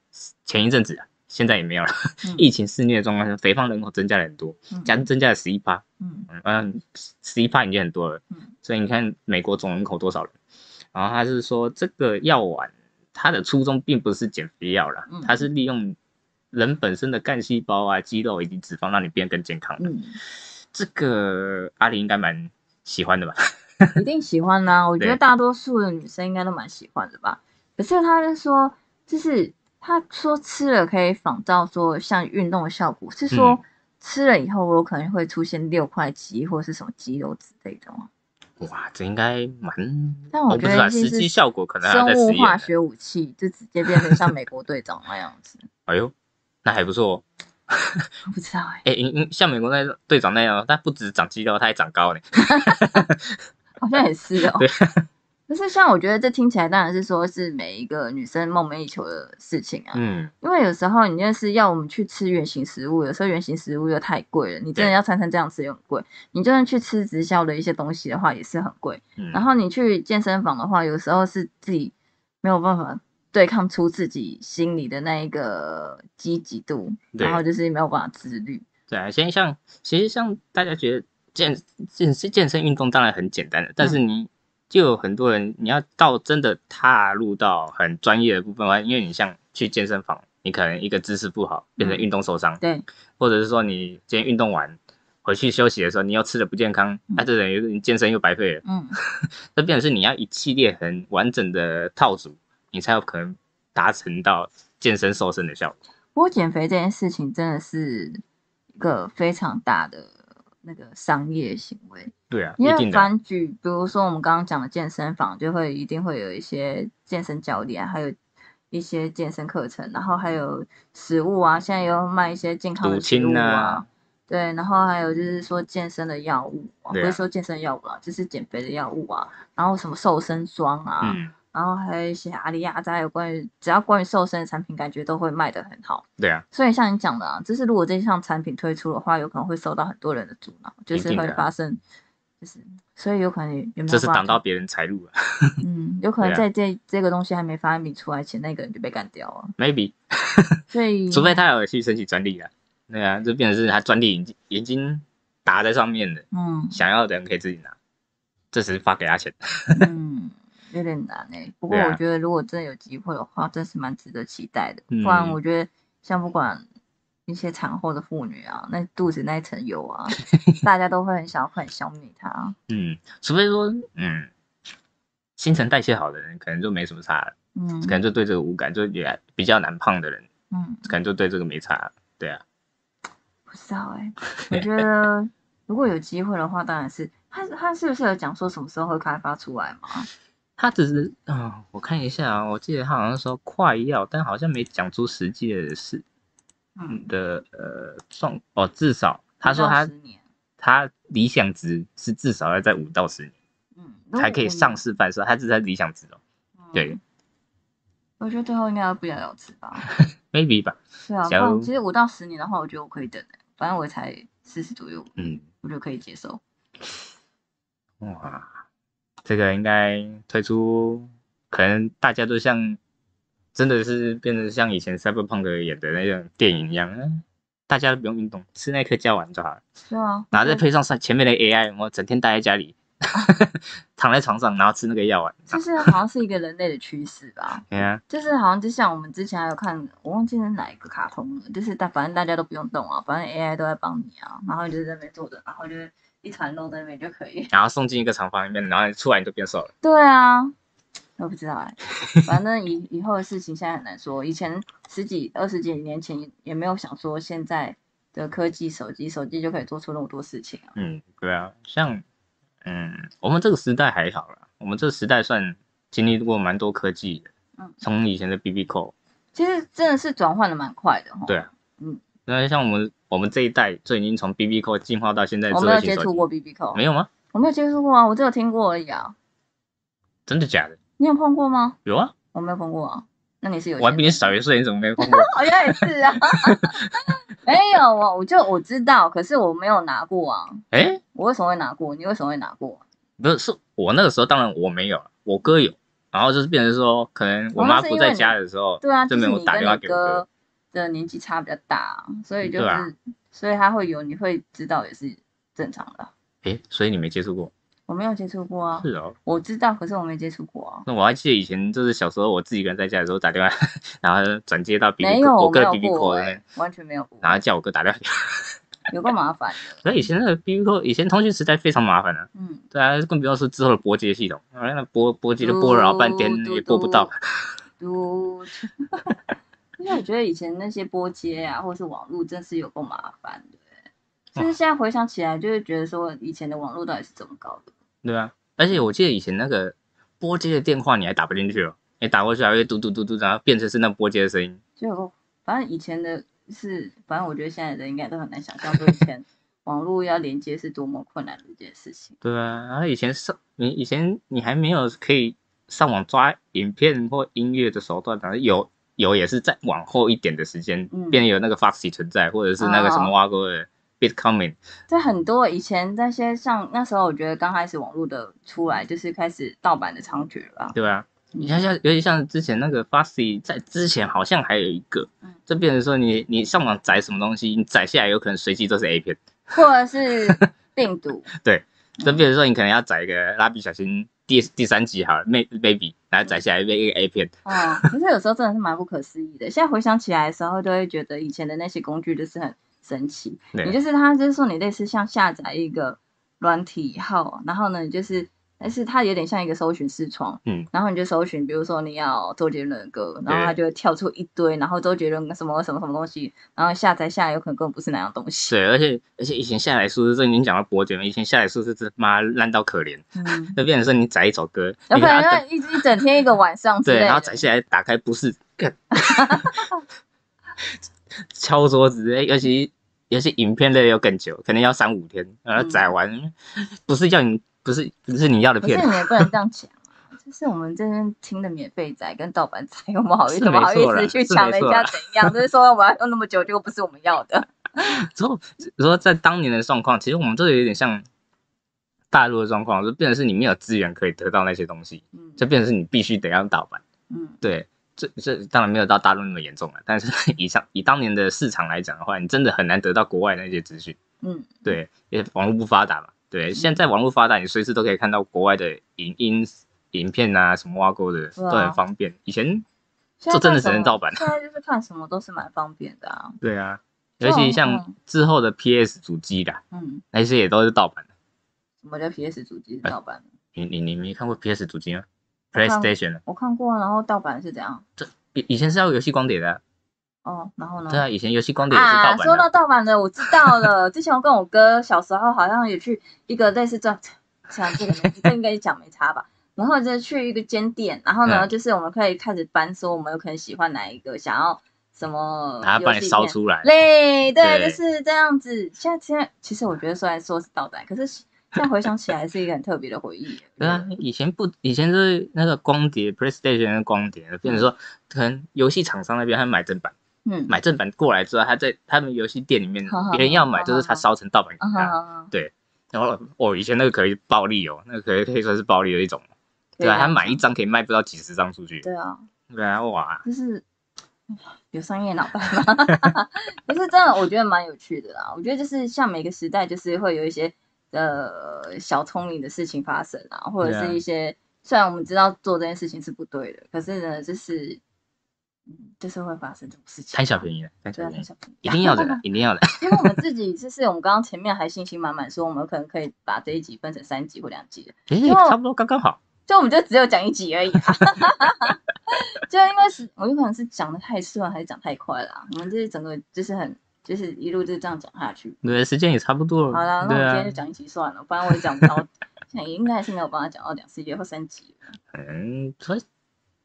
S2: 前一阵子，现在也没有了，疫情肆虐的状况下，肥胖人口增加了很多，加增加了十一趴，嗯嗯，十一趴已经很多了，嗯，所以你看美国总人口多少人？然后他是说，这个药丸它的初衷并不是减肥药了，它是利用。人本身的干细胞啊、肌肉以及脂肪，让你变更健康。嗯，这个阿里应该蛮喜欢的吧？
S1: 一定喜欢啦！我觉得大多数的女生应该都蛮喜欢的吧。可是他就说，就是他说吃了可以仿照说像运动的效果，是说吃了以后我有可能会出现六块肌或是什么肌肉之类的吗？
S2: 哇，这应该蛮……
S1: 但我觉得
S2: 实际效果可能
S1: 生物化学武器就直接变成像美国队长那样子。
S2: 哎呦！那还不错，
S1: 我不知道哎。
S2: 哎，像美国那队长那样，他不止长肌肉，他还长高呢。
S1: 好像也是哦。对。可是像我觉得这听起来当然是说是每一个女生梦寐以求的事情啊。嗯。因为有时候你就是要我们去吃原形食物，有时候原形食物又太贵了，你真的要餐餐这样吃又很贵。你就算去吃直销的一些东西的话，也是很贵。嗯。然后你去健身房的话，有时候是自己没有办法。对抗出自己心里的那一个积极度，然后就是没有办法自律。
S2: 对啊，现在像其实像大家觉得健健健身运动当然很简单的，但是你就有很多人，你要到真的踏入到很专业的部分话，因为你像去健身房，你可能一个姿势不好，变成运动受伤，
S1: 对，
S2: 或者是说你今天运动完回去休息的时候，你又吃的不健康，那这等于你健身又白费了。嗯，这变成是你要一系列很完整的套组。你才有可能达成到健身瘦身的效果。
S1: 不过减肥这件事情真的是一个非常大的那个商业行为。
S2: 对啊，
S1: 因为反举，比如说我们刚刚讲的健身房，就会一定会有一些健身教练，还有一些健身课程，然后还有食物啊，现在有卖一些健康的食物啊。对，然后还有就是说健身的药物，不是说健身药物啦，就是减肥的药物啊，然后什么瘦身霜啊。然后还有一些阿里亚扎有关于只要关于瘦身的产品，感觉都会卖得很好。
S2: 对啊，
S1: 所以像你讲的啊，就是如果这项产品推出的话，有可能会受到很多人的阻挠，就是会发生就是，所以有可能有没有？
S2: 这是挡到别人财路了。
S1: 嗯，有 可能在这这个东西还没发明出来前，那个人就被干掉了。
S2: Maybe。
S1: 所以，
S2: 除非他有去申请专利了。对啊，这变成是他专利已经已经打在上面的。嗯。想要的人可以自己拿，这是发给他钱。
S1: 嗯，有点难哎。不过我觉得，如果真的有机会的话，真是蛮值得期待的。不然，我觉得像不管。一些产后的妇女啊，那肚子那一层油啊，大家都会很想快消灭它。
S2: 嗯，除非说，嗯，新陈代谢好的人可能就没什么差，嗯，可能就对这个无感，就也比较难胖的人，嗯，可能就对这个没差。对啊，
S1: 不知道哎，我觉得如果有机会的话，当然是他他是不是有讲说什么时候会开发出来吗？
S2: 他只是啊，我看一下啊，我记得他好像说快要，但好像没讲出实际的事。嗯的呃状哦，至少他说他他理想值是至少要在五到十年，嗯，才可以上市贩售，他是在理想值哦。对，
S1: 我觉得最后应该要不了了之吧，
S2: maybe 吧。
S1: 对啊，其实五到十年的话，我觉得我可以等反正我才四十左右，嗯，我觉得可以接受。
S2: 哇，这个应该推出，可能大家都像。真的是变成像以前 Cyberpunk 演的那种电影一样，大家都不用运动，吃那颗胶丸就好了。
S1: 是啊，
S2: 然后再配上上前面的 AI，我整天待在家里，躺在床上，然后吃那个药丸。
S1: 就是好像是一个人类的趋势吧？
S2: 对啊，
S1: 就是好像就像我们之前还有看，我忘记是哪一个卡通了，就是大反正大家都不用动啊，反正 AI 都在帮你啊，然后你就在那边坐着，然后就一团肉在那边就可以，
S2: 然后送进一个厂房里面，然后出来你就变瘦了。
S1: 对啊。我不知道哎，反正以以后的事情现在很难说。以前十几、二十几年前也没有想说现在的科技手机，手机就可以做出那么多事情啊。
S2: 嗯，对啊，像嗯，我们这个时代还好啦，我们这个时代算经历过蛮多科技的。嗯，从以前的 BB Call，
S1: 其实真的是转换的蛮快的哈。
S2: 对啊，嗯，那像我们我们这一代就已经从 BB Call 进化到现在，
S1: 我没有接触过 BB Call，
S2: 没有吗？
S1: 我没有接触过啊，我只有听过而已啊。
S2: 真的假的？
S1: 你有碰过吗？
S2: 有啊，
S1: 我没有碰过啊。那你是有？
S2: 我还比你少一岁，你怎么没碰过？
S1: 好像也是啊。没有啊，我就我知道，可是我没有拿过啊。哎，我为什么会拿过？你为什么会拿过？
S2: 不是，是我那个时候当然我没有，我哥有。然后就是变成说，可能我妈不在家的时候，
S1: 对啊，
S2: 就没有打电话给哥。
S1: 的年纪差比较大，所以就是，所以他会有，你会知道也是正常的。
S2: 哎，所以你没接触过？
S1: 我没有接触过啊，
S2: 是哦，
S1: 我知道，可是我没接触过啊。
S2: 那我还记得以前就是小时候我自己一个人在家的时候打电话，然后转接到 B
S1: B
S2: 我哥
S1: B B 扣完全没有，
S2: 然后叫我哥打电话，
S1: 有个麻烦。
S2: 所以以前那个 B B 扣，以前通讯时代非常麻烦的。嗯，对啊，更不要说之后的拨接系统，那拨拨接都拨了老半天也拨不到。
S1: 嘟，因为我觉得以前那些拨接啊，或是网络，真是有够麻烦的。就是现在回想起来，就是觉得说以前的网络到底是怎么搞的。
S2: 对啊，而且我记得以前那个拨接的电话你还打不进去哦，你打过去还会嘟嘟嘟嘟，然后变成是那拨接的声音。
S1: 就反正以前的是，反正我觉得现在的人应该都很难想象，说以前 网络要连接是多么困难的一件事情。
S2: 对啊，然后以前上你以前你还没有可以上网抓影片或音乐的手段，反正有有也是在往后一点的时间，嗯变有那个 Foxy 存在，或者是那个什么挖沟的。Bitcoin，
S1: 在很多以前那些像那时候，我觉得刚开始网络的出来，就是开始盗版的猖獗了。
S2: 对啊，你看像尤其像之前那个 f a s y 在之前好像还有一个，就变成说你你上网载什么东西，你载下来有可能随机都是 A 片，
S1: 或者是病毒。
S2: 对，就变成说你可能要载一个蜡笔小新第第三集好了，Maybe，然后载下来一个 A 片。
S1: 哦，可是有时候真的是蛮不可思议的。现在回想起来的时候，都会觉得以前的那些工具就是很。神奇，你就是他，就是说你类似像下载一个软体以后，然后呢，你就是，但是它有点像一个搜寻视窗，嗯，然后你就搜寻，比如说你要周杰伦的歌，然后它就会跳出一堆，然后周杰伦什么什么什么东西，然后下载下来有可能根本不是那样东西。
S2: 对，而且而且以前下载数字，这已经讲到波姐了，以前下载数字是妈烂到可怜，嗯，就变成说你载一首歌，
S1: 有可能一一整天一个晚上，
S2: 对，然后载下来打开不是，敲桌子，尤其。尤其影片类要更久，可能要三五天，然后载完，不是叫你，不是不是你要的片，
S1: 不是你也不能这样讲啊，这是我们这边听的免费仔跟盗版仔，我们好意思 不好意思去抢人家怎样？就是说我们要用那么久，结果不是我们要的。
S2: 之后，说在当年的状况，其实我们这有点像大陆的状况，就变成是你没有资源可以得到那些东西，嗯，就变成是你必须得要盗版，嗯，对，这这当然没有到大陆那么严重了，但是以上以当年的市场来讲的话，你真的很难得到国外那些资讯，嗯，对，因为网络不发达嘛，对，现在网络发达，你随时都可以看到国外的影音、影片啊，什么挖沟的都很方便，以前这真的只能盗版，
S1: 现在就是看什么都是蛮方便的啊，
S2: 对啊。尤其像之后的 PS 主机的，嗯，那些也都是盗版的。
S1: 什么叫 PS 主机是盗版的？
S2: 你你你没看过 PS 主机吗？PlayStation
S1: 我看过，然后盗版是怎样？
S2: 这以以前是要游戏光碟的。
S1: 哦，然后呢？
S2: 对啊，以前游戏光碟也是盗版的。
S1: 说到盗版的，我知道了。之前我跟我哥小时候好像也去一个类似这像这个名字，这应该讲没差吧？然后就去一个间店，然后呢，就是我们可以开始搬，说我们有可能喜欢哪一个，想要。什么？
S2: 他帮你烧出来。
S1: 对对，就是这样子。现在现在，其实我觉得虽然说是盗版，可是现在回想起来是一个很特别的回忆。
S2: 对啊，以前不，以前是那个光碟，PlayStation 的光碟，变成说可能游戏厂商那边还买正版，嗯，买正版过来之后，他在他们游戏店里面，别人要买就是他烧成盗版给他。对，然后哦，以前那个可以暴利哦，那个可以可以说是暴利的一种。对啊，他买一张可以卖不到几十张出去。
S1: 对啊，
S2: 对啊，哇，
S1: 就是。有商业脑袋吗？可是真的，我觉得蛮有趣的啦。我觉得就是像每个时代，就是会有一些呃小聪明的事情发生啊，或者是一些虽然我们知道做这件事情是不对的，可是呢，就是嗯，就是会发生这种事情。
S2: 贪小便宜的，
S1: 对啊，贪小便宜，
S2: 一定要的，一定要的。
S1: 因为我们自己 就是我们刚刚前面还信心满满说，我们可能可以把这一集分成三集或两集
S2: 的，哎，差不多刚刚好。
S1: 就我们就只有讲一集而已，就因为是我有可能是讲的太顺还是讲太快了，我们这是整个就是很就是一路就这样讲下去。
S2: 对，时间也差不多了。
S1: 好了，那我们今天就讲一集算了，不然我也讲不到，现在应该还是没有办法讲到两集或三集。
S2: 嗯，所以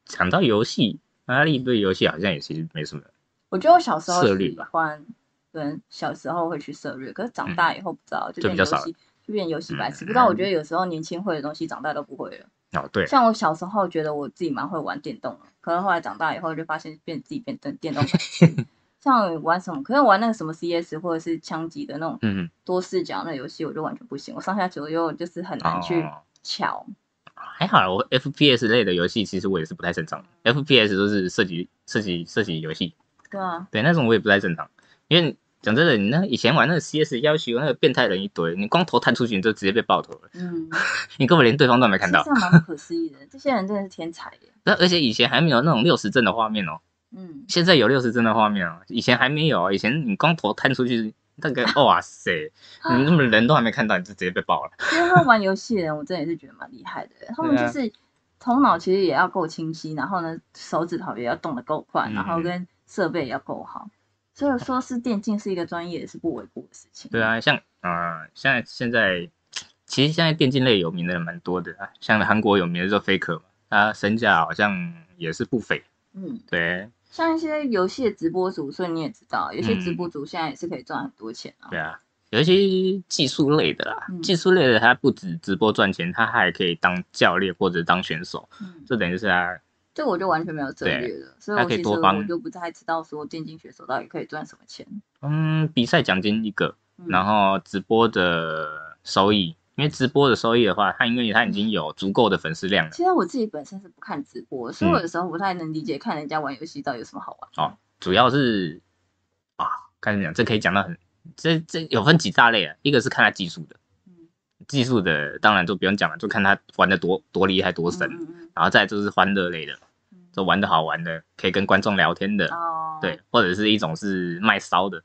S2: 讲到游戏，阿力对游戏好像也其实没什么。
S1: 我觉得我小时候喜欢，对，小时候会去涉猎，可是长大以后不知道就变游戏，就变游戏白痴。不知道，我觉得有时候年轻会的东西，长大都不会了。
S2: 哦，对，
S1: 像我小时候觉得我自己蛮会玩电动的，可是后来长大以后就发现变自己变成电动白痴 像玩什么，可是玩那个什么 CS 或者是枪击的那种多视角那游戏，我就完全不行。我上下左右就是很难去瞧。
S2: 还好，我 FPS 类的游戏其实我也是不太擅长。FPS 都是射击、射击、射击游戏。
S1: 对啊，
S2: 对那种我也不太擅长，因为。讲真的，你那以前玩那个 CS 要求那个变态人一堆，你光头探出去你就直接被爆头了。嗯，你根本连对方都没看到。
S1: 这样蛮不可思议的，这些人真的是天才耶。
S2: 那而且以前还没有那种六十帧的画面哦。嗯。现在有六十帧的画面哦，以前还没有。以前你光头探出去，那个 哇塞，你那么人都还没看到，你就直接被爆了。
S1: 因为玩游戏的人，我真的也是觉得蛮厉害的。他们就是头脑其实也要够清晰，然后呢手指头也要动得够快，然后跟设备也要够好。所以说是电竞是一个专业，也是不为过的事情。
S2: 对啊，像啊，现在现在其实现在电竞类有名的人蛮多的啊，像韩国有名的就 Faker 嘛，他身价好像也是不菲。嗯，对。
S1: 像一些游戏的直播主，所以你也知道，有些直播主现在也是可以赚很多钱啊。
S2: 对啊，有一些技术类的啦，技术类的他不止直播赚钱，他还可以当教练或者当选手。嗯，这等于是他。
S1: 这我就完全没有策略了，所以我其实我就不太知道说电竞选手到底可以赚什么钱。
S2: 嗯，比赛奖金一个，然后直播的收益，因为直播的收益的话，他因为他已经有足够的粉丝量了。
S1: 其实我自己本身是不看直播，所以我有时候不太能理解看人家玩游戏到底有什么好玩。
S2: 哦，主要是啊，看你讲，这可以讲到很，这这有分几大类啊，一个是看他技术的，技术的当然就不用讲了，就看他玩的多多厉害多神，然后再就是欢乐类的。就玩的好玩的，可以跟观众聊天的，对，或者是一种是卖骚的，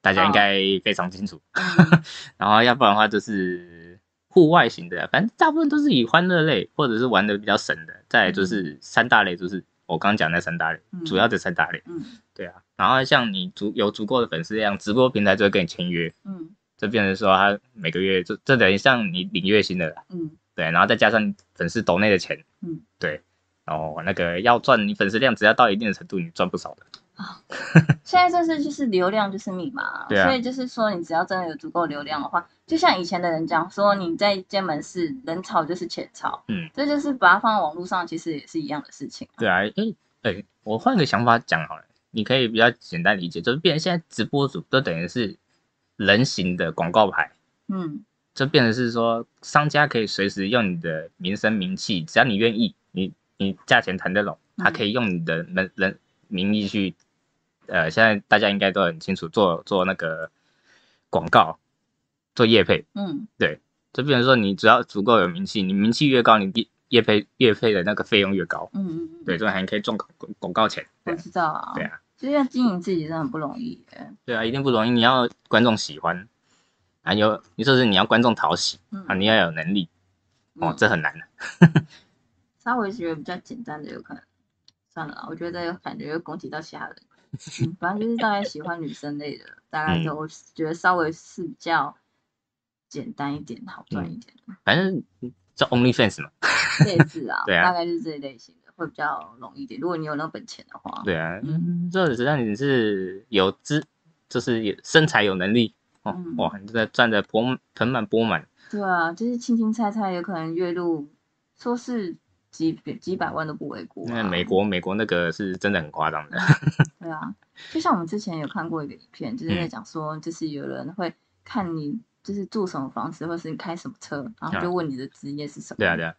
S2: 大家应该非常清楚。然后要不然的话就是户外型的，反正大部分都是以欢乐类或者是玩的比较省的。再就是三大类，就是我刚刚讲那三大类，主要的三大类。嗯，对啊。然后像你足有足够的粉丝量，直播平台就会跟你签约。嗯，就变成说他每个月就这等于像你领月薪的。嗯，对。然后再加上粉丝抖内的钱。嗯，对。哦，那个要赚你粉丝量，只要到一定的程度，你赚不少的啊。
S1: 现在这是就是流量就是密码，所以就是说你只要真的有足够流量的话，就像以前的人讲说，你在间门市人潮就是钱潮，嗯，这就是把它放在网络上，其实也是一样的事情。
S2: 对啊，诶诶，我换个想法讲好了，你可以比较简单理解，就是变现在直播主都等于是人形的广告牌，嗯，就变成是说，商家可以随时用你的名声名气，只要你愿意，你你价钱谈得拢，他可以用你的人人名义去，呃，现在大家应该都很清楚，做做那个广告，做业配，嗯，对，就变成说，你只要足够有名气，你名气越高，你业业配业配的那个费用越高，嗯嗯嗯，对，这还可以赚广广告钱，
S1: 我知道啊，
S2: 对啊，
S1: 其实要经营自己真的很不容易，
S2: 对啊，一定不容易，你要观众喜欢。还有，你说是你要观众讨喜啊，你要有能力。哦，这很难。
S1: 的。稍微觉得比较简单的有可能，算了，我觉得感觉又攻击到其他人。反正就是大概喜欢女生类的，大概都觉得稍微是比较简单一点，好赚一点。
S2: 反正叫 OnlyFans 嘛，
S1: 对啊，大概就是这一类型的，会比较容易一点。如果你有那本钱的话，
S2: 对啊，嗯，这只要你是有资，就是有身材有能力。哦哇，你在赚的盆盆满钵满。
S1: 对啊，就是轻轻菜菜，有可能月入说是几几百万都不为过。
S2: 那美国美国那个是真的很夸张的。
S1: 对啊，就像我们之前有看过一个影片，就是在讲说，就是有人会看你就是住什么房子，或是你开什么车，然后就问你的职业是什么。
S2: 对啊对啊，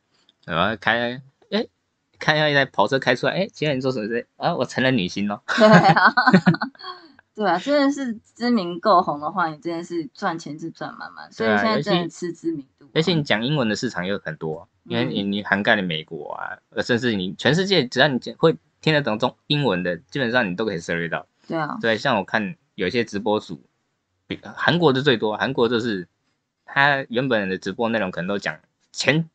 S2: 然后开哎，看一下一台跑车开出来，哎，今天你做什么事？啊，我成了女星喽。
S1: 对啊。对啊，真的是知名够红的话，你真的是赚钱是赚满满。所以现在真的吃知名度。
S2: 而且你讲英文的市场又很多，因为你你涵盖了美国啊，甚至你全世界，只要你会听得懂中英文的，基本上你都可以 serve 到。
S1: 对啊。
S2: 对，像我看有些直播主，比韩国的最多，韩国就是他原本的直播内容可能都讲前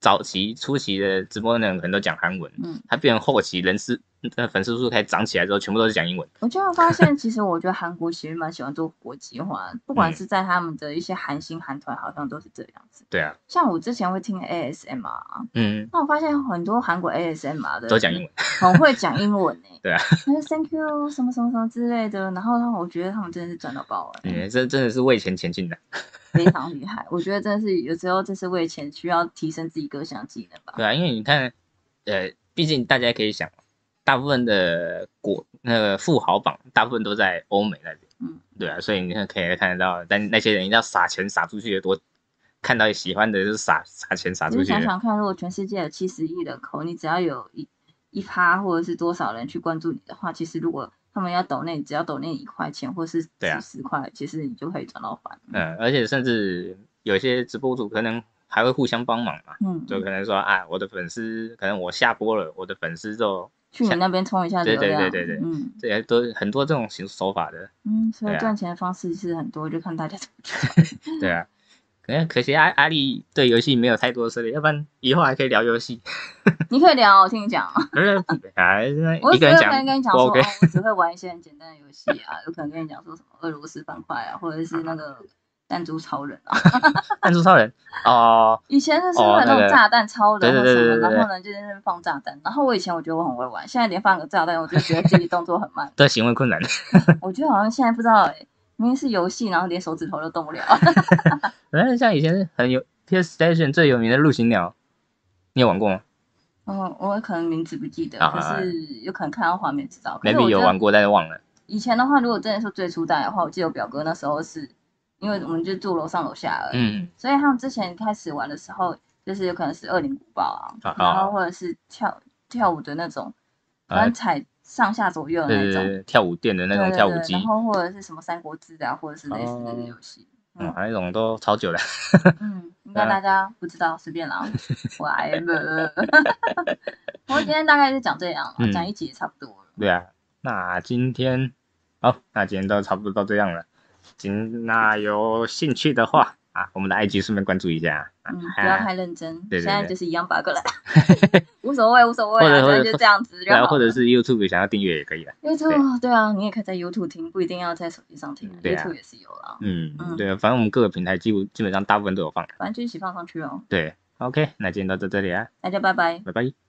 S2: 早期初期的直播内容可能都讲韩文，嗯，他变成后期人是。那粉丝数开始涨起来之后，全部都是讲英文。
S1: 我就发现，其实我觉得韩国其实蛮喜欢做国际化，不管是在他们的一些韩星、韩团，好像都是这样子。
S2: 对啊，
S1: 像我之前会听 ASMR，嗯，那我发现很多韩国 ASMR 的
S2: 都讲英文，
S1: 很会讲英文呢。
S2: 对啊，
S1: 那 Thank you 什么什么什么之类的，然后让我觉得他们真的是赚到爆了。
S2: 嗯，这真的是为钱前进的，
S1: 非常厉害。我觉得真的是有时候这是为钱，需要提升自己各项技能吧。
S2: 对啊，因为你看，呃，毕竟大家可以想。大部分的国那个富豪榜，大部分都在欧美那边。嗯，对啊，所以你看可以看得到，但那些人一定要撒钱撒出去的多，看到喜欢的就撒撒钱撒出去。你
S1: 想想看，如果全世界有七十亿人口，你只要有一一趴或者是多少人去关注你的话，其实如果他们要抖那，只要抖那一块钱或是几十块，其实你就可以赚到翻。
S2: 嗯，而且甚至有些直播主可能还会互相帮忙嘛。嗯，就可能说啊，我的粉丝可能我下播了，我的粉丝就。
S1: 去你那边充一下流
S2: 量，对对对对对，嗯，这些都很多这种形手法的，
S1: 嗯，所以赚钱的方式是很多，就看大家怎么做。
S2: 对啊，可能可惜阿阿丽对游戏没有太多涉猎，要不然以后还可以聊游戏。
S1: 你可以聊，我听你讲。
S2: 还是
S1: 我
S2: 一个人讲，
S1: 跟你讲说，我只会玩一些很简单的游戏啊，有可能跟你讲说什么俄罗斯方块啊，或者是那个。弹珠超人啊！
S2: 弹珠超人哦，
S1: 以前是是那种炸弹超人或什么，然后呢就在那边放炸弹。然后我以前我觉得我很会玩，现在连放个炸弹我就觉得自己动作很慢，
S2: 对，行为困难。
S1: 我觉得好像现在不知道哎，明明是游戏，然后连手指头都动不了。
S2: 反正像以前很有 PS Station 最有名的陆行鸟，你有玩过吗？
S1: 嗯，我可能名字不记得，可是有可能看到画面知道。
S2: maybe 有玩过，但是忘了。
S1: 以前的话，如果真的是最初代的话，我记得我表哥那时候是。因为我们就住楼上楼下而已，所以他们之前开始玩的时候，就是有可能是恶灵古堡啊，然后或者是跳跳舞的那种，反正踩上下左右的那种
S2: 跳舞店的那种跳舞机，
S1: 然后或者是什么三国志啊，或者是类似的游戏，
S2: 嗯，那种都超久了。
S1: 嗯，应该大家不知道，随便啦，我来了。我今天大概是讲这样，讲一集也差不多了。
S2: 对啊，那今天好，那今天都差不多到这样了。行，那有兴趣的话啊，我们的 IG 顺便关注一下。
S1: 嗯，不要太认真。对现在就是一样八个人，无所谓，无所谓。或者就这样子。
S2: 然后，或者是 YouTube 想要订阅也可以的。
S1: YouTube 对啊，你也可以在 YouTube 听，不一定要在手机上听。YouTube 也是有了。
S2: 嗯嗯，对，反正我们各个平台基基本上大部分都有放。
S1: 反正就一起放上去哦。
S2: 对，OK，那今天到这这里啊，
S1: 大家拜拜，
S2: 拜拜。